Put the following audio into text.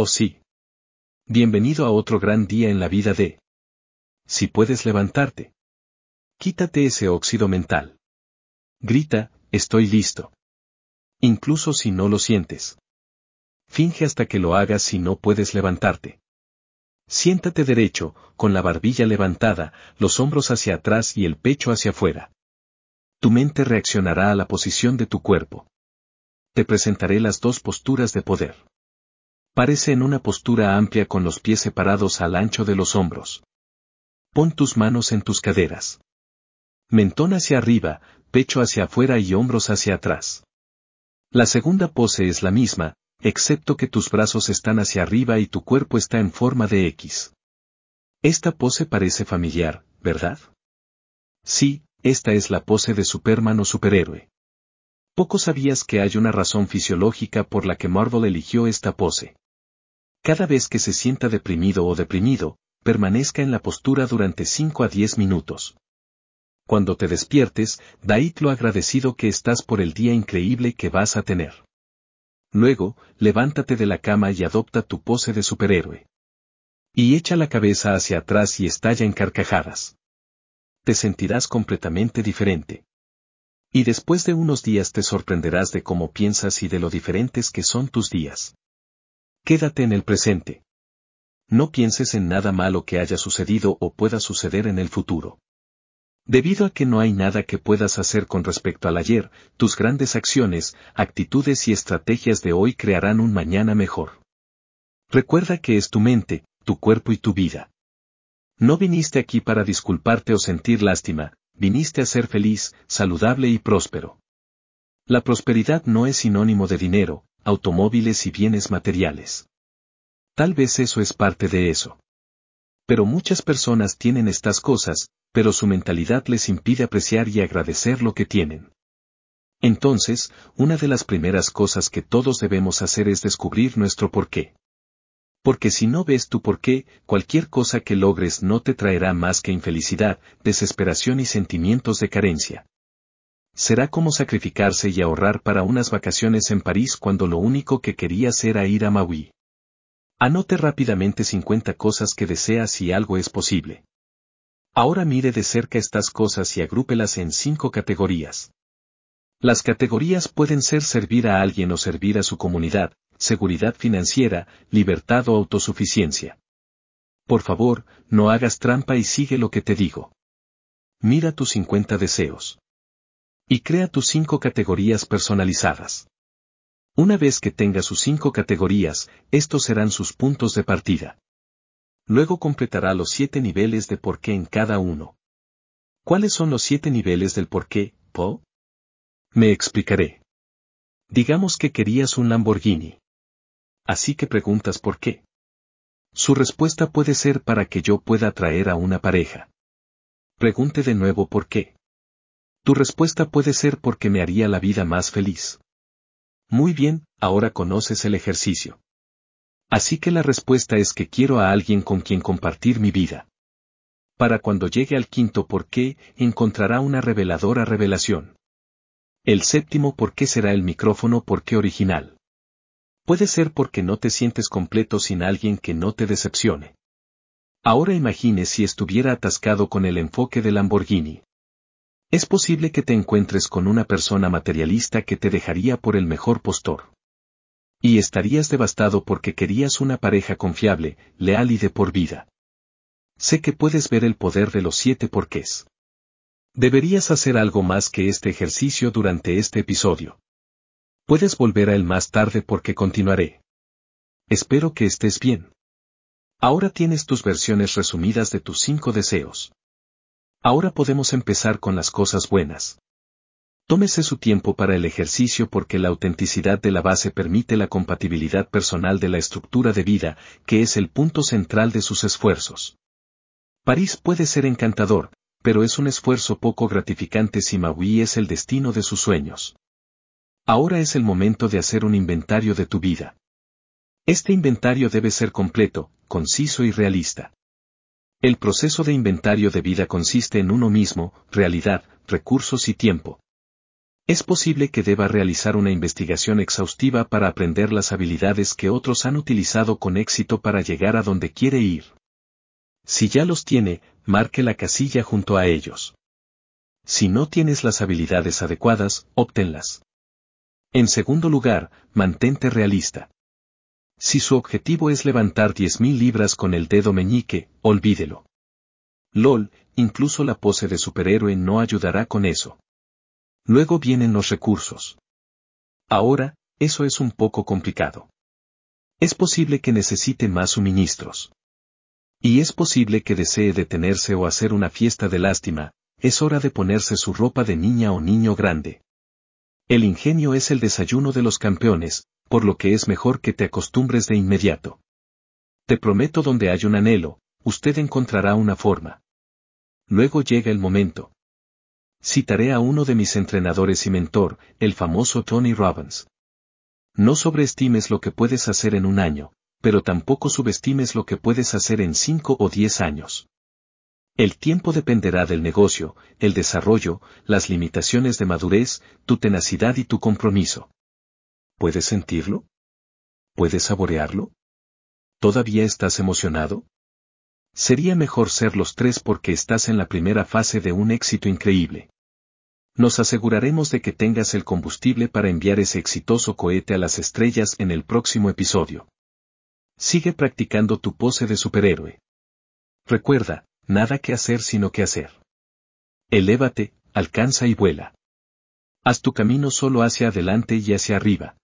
Oh sí. Bienvenido a otro gran día en la vida de... Si puedes levantarte. Quítate ese óxido mental. Grita, estoy listo. Incluso si no lo sientes. Finge hasta que lo hagas si no puedes levantarte. Siéntate derecho, con la barbilla levantada, los hombros hacia atrás y el pecho hacia afuera. Tu mente reaccionará a la posición de tu cuerpo. Te presentaré las dos posturas de poder. Parece en una postura amplia con los pies separados al ancho de los hombros. Pon tus manos en tus caderas. Mentón hacia arriba, pecho hacia afuera y hombros hacia atrás. La segunda pose es la misma, excepto que tus brazos están hacia arriba y tu cuerpo está en forma de X. Esta pose parece familiar, ¿verdad? Sí, esta es la pose de Superman o superhéroe. Poco sabías que hay una razón fisiológica por la que Marvel eligió esta pose. Cada vez que se sienta deprimido o deprimido, permanezca en la postura durante 5 a 10 minutos. Cuando te despiertes, daí lo agradecido que estás por el día increíble que vas a tener. Luego, levántate de la cama y adopta tu pose de superhéroe. Y echa la cabeza hacia atrás y estalla en carcajadas. Te sentirás completamente diferente. Y después de unos días te sorprenderás de cómo piensas y de lo diferentes que son tus días. Quédate en el presente. No pienses en nada malo que haya sucedido o pueda suceder en el futuro. Debido a que no hay nada que puedas hacer con respecto al ayer, tus grandes acciones, actitudes y estrategias de hoy crearán un mañana mejor. Recuerda que es tu mente, tu cuerpo y tu vida. No viniste aquí para disculparte o sentir lástima, viniste a ser feliz, saludable y próspero. La prosperidad no es sinónimo de dinero, automóviles y bienes materiales. Tal vez eso es parte de eso. Pero muchas personas tienen estas cosas, pero su mentalidad les impide apreciar y agradecer lo que tienen. Entonces, una de las primeras cosas que todos debemos hacer es descubrir nuestro porqué. Porque si no ves tu porqué, cualquier cosa que logres no te traerá más que infelicidad, desesperación y sentimientos de carencia. Será como sacrificarse y ahorrar para unas vacaciones en París cuando lo único que querías era ir a Maui. Anote rápidamente 50 cosas que deseas si algo es posible. Ahora mire de cerca estas cosas y agrúpelas en cinco categorías. Las categorías pueden ser servir a alguien o servir a su comunidad, seguridad financiera, libertad o autosuficiencia. Por favor, no hagas trampa y sigue lo que te digo. Mira tus 50 deseos. Y crea tus cinco categorías personalizadas. Una vez que tenga sus cinco categorías, estos serán sus puntos de partida. Luego completará los siete niveles de por qué en cada uno. ¿Cuáles son los siete niveles del por qué, Po? Me explicaré. Digamos que querías un Lamborghini. Así que preguntas por qué. Su respuesta puede ser para que yo pueda atraer a una pareja. Pregunte de nuevo por qué. Tu respuesta puede ser porque me haría la vida más feliz. Muy bien, ahora conoces el ejercicio. Así que la respuesta es que quiero a alguien con quien compartir mi vida. Para cuando llegue al quinto por qué, encontrará una reveladora revelación. El séptimo por qué será el micrófono por qué original. Puede ser porque no te sientes completo sin alguien que no te decepcione. Ahora imagine si estuviera atascado con el enfoque de Lamborghini. Es posible que te encuentres con una persona materialista que te dejaría por el mejor postor. Y estarías devastado porque querías una pareja confiable, leal y de por vida. Sé que puedes ver el poder de los siete porqués. Deberías hacer algo más que este ejercicio durante este episodio. Puedes volver a él más tarde porque continuaré. Espero que estés bien. Ahora tienes tus versiones resumidas de tus cinco deseos. Ahora podemos empezar con las cosas buenas. Tómese su tiempo para el ejercicio porque la autenticidad de la base permite la compatibilidad personal de la estructura de vida, que es el punto central de sus esfuerzos. París puede ser encantador, pero es un esfuerzo poco gratificante si Maui es el destino de sus sueños. Ahora es el momento de hacer un inventario de tu vida. Este inventario debe ser completo, conciso y realista. El proceso de inventario de vida consiste en uno mismo, realidad, recursos y tiempo. Es posible que deba realizar una investigación exhaustiva para aprender las habilidades que otros han utilizado con éxito para llegar a donde quiere ir. Si ya los tiene, marque la casilla junto a ellos. Si no tienes las habilidades adecuadas, óptenlas. En segundo lugar, mantente realista. Si su objetivo es levantar 10.000 libras con el dedo meñique, olvídelo. LOL, incluso la pose de superhéroe no ayudará con eso. Luego vienen los recursos. Ahora, eso es un poco complicado. Es posible que necesite más suministros. Y es posible que desee detenerse o hacer una fiesta de lástima, es hora de ponerse su ropa de niña o niño grande. El ingenio es el desayuno de los campeones, por lo que es mejor que te acostumbres de inmediato. Te prometo donde hay un anhelo, usted encontrará una forma. Luego llega el momento. Citaré a uno de mis entrenadores y mentor, el famoso Tony Robbins. No sobreestimes lo que puedes hacer en un año, pero tampoco subestimes lo que puedes hacer en cinco o diez años. El tiempo dependerá del negocio, el desarrollo, las limitaciones de madurez, tu tenacidad y tu compromiso. ¿Puedes sentirlo? ¿Puedes saborearlo? ¿Todavía estás emocionado? Sería mejor ser los tres porque estás en la primera fase de un éxito increíble. Nos aseguraremos de que tengas el combustible para enviar ese exitoso cohete a las estrellas en el próximo episodio. Sigue practicando tu pose de superhéroe. Recuerda, nada que hacer sino que hacer. Elévate, alcanza y vuela. Haz tu camino solo hacia adelante y hacia arriba.